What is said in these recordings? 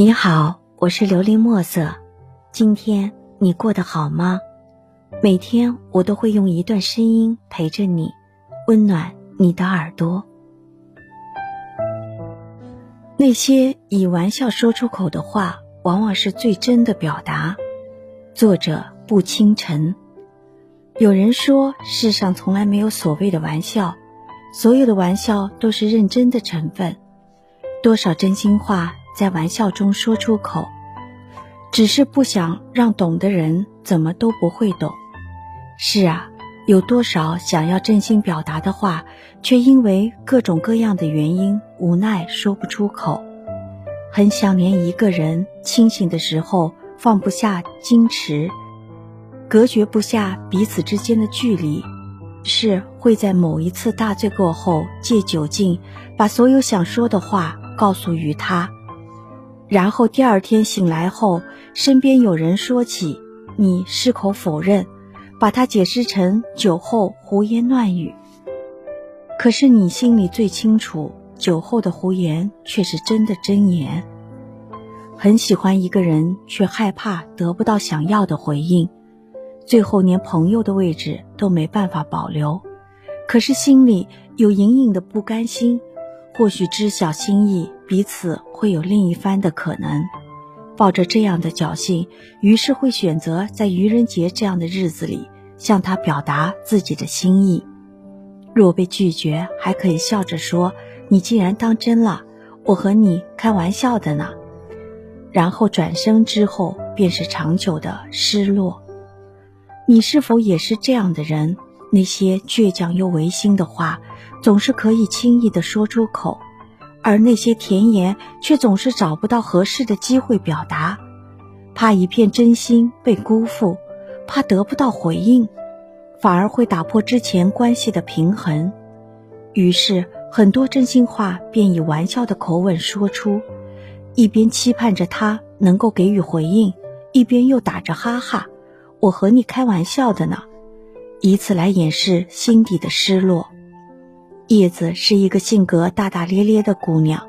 你好，我是琉璃墨色。今天你过得好吗？每天我都会用一段声音陪着你，温暖你的耳朵。那些以玩笑说出口的话，往往是最真的表达。作者不清晨。有人说，世上从来没有所谓的玩笑，所有的玩笑都是认真的成分。多少真心话。在玩笑中说出口，只是不想让懂的人怎么都不会懂。是啊，有多少想要真心表达的话，却因为各种各样的原因无奈说不出口。很想念一个人，清醒的时候放不下矜持，隔绝不下彼此之间的距离，是会在某一次大醉过后，借酒劲把所有想说的话告诉于他。然后第二天醒来后，身边有人说起，你矢口否认，把它解释成酒后胡言乱语。可是你心里最清楚，酒后的胡言却是真的真言。很喜欢一个人，却害怕得不到想要的回应，最后连朋友的位置都没办法保留。可是心里有隐隐的不甘心。或许知晓心意，彼此会有另一番的可能。抱着这样的侥幸，于是会选择在愚人节这样的日子里向他表达自己的心意。若被拒绝，还可以笑着说：“你既然当真了，我和你开玩笑的呢。”然后转身之后，便是长久的失落。你是否也是这样的人？那些倔强又违心的话。总是可以轻易的说出口，而那些甜言却总是找不到合适的机会表达，怕一片真心被辜负，怕得不到回应，反而会打破之前关系的平衡。于是，很多真心话便以玩笑的口吻说出，一边期盼着他能够给予回应，一边又打着哈哈：“我和你开玩笑的呢”，以此来掩饰心底的失落。叶子是一个性格大大咧咧的姑娘，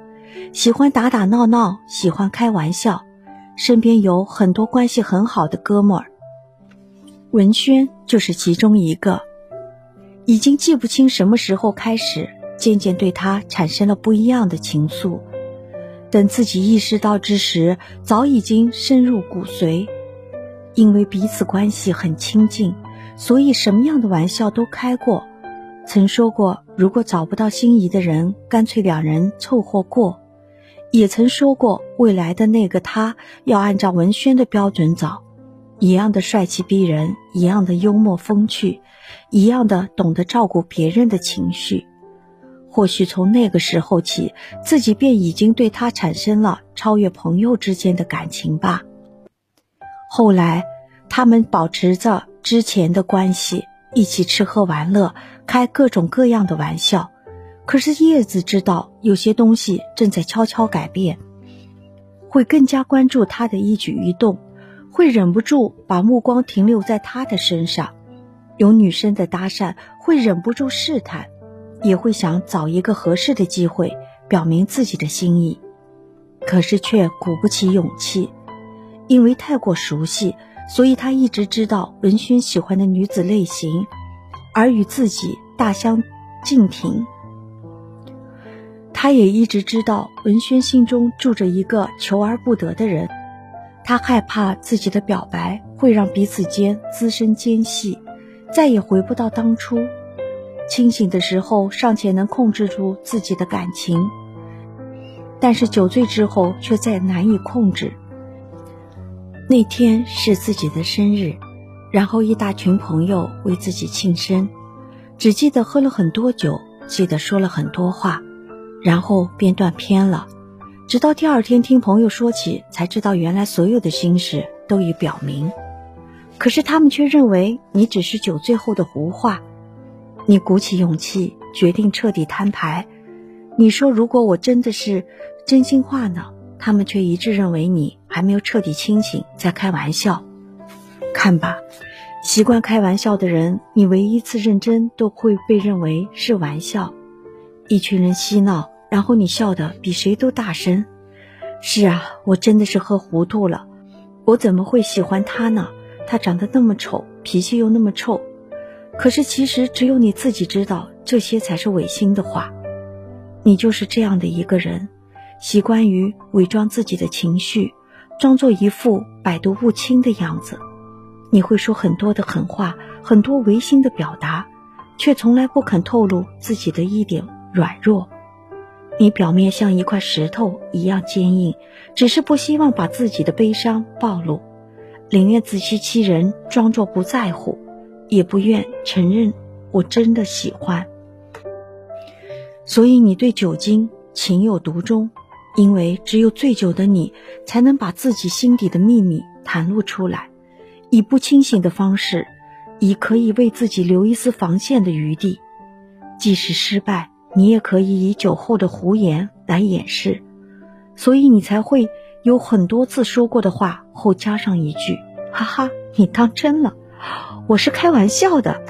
喜欢打打闹闹，喜欢开玩笑，身边有很多关系很好的哥们儿。文轩就是其中一个，已经记不清什么时候开始，渐渐对他产生了不一样的情愫。等自己意识到之时，早已经深入骨髓。因为彼此关系很亲近，所以什么样的玩笑都开过。曾说过，如果找不到心仪的人，干脆两人凑合过。也曾说过，未来的那个他要按照文轩的标准找，一样的帅气逼人，一样的幽默风趣，一样的懂得照顾别人的情绪。或许从那个时候起，自己便已经对他产生了超越朋友之间的感情吧。后来，他们保持着之前的关系。一起吃喝玩乐，开各种各样的玩笑。可是叶子知道，有些东西正在悄悄改变，会更加关注他的一举一动，会忍不住把目光停留在他的身上。有女生的搭讪，会忍不住试探，也会想找一个合适的机会表明自己的心意，可是却鼓不起勇气，因为太过熟悉。所以他一直知道文轩喜欢的女子类型，而与自己大相径庭。他也一直知道文轩心中住着一个求而不得的人，他害怕自己的表白会让彼此间滋生间隙，再也回不到当初。清醒的时候尚且能控制住自己的感情，但是酒醉之后却再难以控制。那天是自己的生日，然后一大群朋友为自己庆生，只记得喝了很多酒，记得说了很多话，然后便断片了。直到第二天听朋友说起，才知道原来所有的心事都已表明。可是他们却认为你只是酒醉后的胡话。你鼓起勇气，决定彻底摊牌。你说：“如果我真的是真心话呢？”他们却一致认为你还没有彻底清醒，在开玩笑。看吧，习惯开玩笑的人，你唯一次认真都会被认为是玩笑。一群人嬉闹，然后你笑得比谁都大声，是啊，我真的是喝糊涂了，我怎么会喜欢他呢？他长得那么丑，脾气又那么臭。可是其实只有你自己知道，这些才是违心的话。你就是这样的一个人，习惯于伪装自己的情绪，装作一副百毒不侵的样子。你会说很多的狠话，很多违心的表达，却从来不肯透露自己的一点软弱。你表面像一块石头一样坚硬，只是不希望把自己的悲伤暴露，宁愿自欺欺人，装作不在乎。也不愿承认我真的喜欢，所以你对酒精情有独钟，因为只有醉酒的你才能把自己心底的秘密袒露出来，以不清醒的方式，以可以为自己留一丝防线的余地，即使失败，你也可以以酒后的胡言来掩饰，所以你才会有很多次说过的话后加上一句：“哈哈，你当真了。”我是开玩笑的，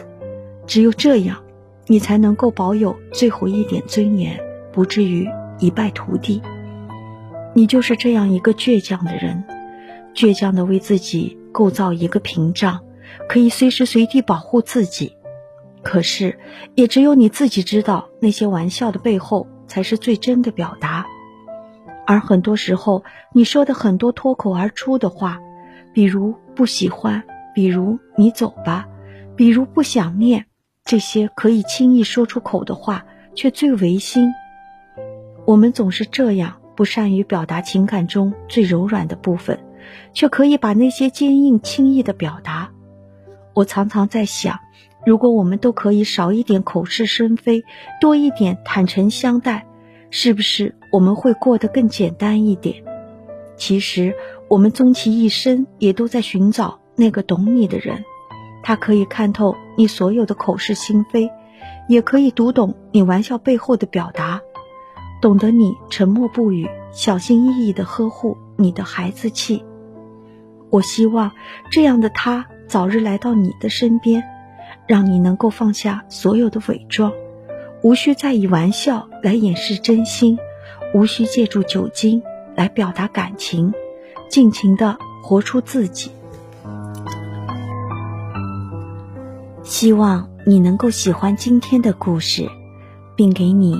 只有这样，你才能够保有最后一点尊严，不至于一败涂地。你就是这样一个倔强的人，倔强的为自己构造一个屏障，可以随时随地保护自己。可是，也只有你自己知道，那些玩笑的背后才是最真的表达。而很多时候，你说的很多脱口而出的话，比如不喜欢。比如你走吧，比如不想念，这些可以轻易说出口的话，却最违心。我们总是这样，不善于表达情感中最柔软的部分，却可以把那些坚硬轻易的表达。我常常在想，如果我们都可以少一点口是心非，多一点坦诚相待，是不是我们会过得更简单一点？其实，我们终其一生也都在寻找。那个懂你的人，他可以看透你所有的口是心非，也可以读懂你玩笑背后的表达，懂得你沉默不语、小心翼翼的呵护你的孩子气。我希望这样的他早日来到你的身边，让你能够放下所有的伪装，无需再以玩笑来掩饰真心，无需借助酒精来表达感情，尽情的活出自己。希望你能够喜欢今天的故事，并给你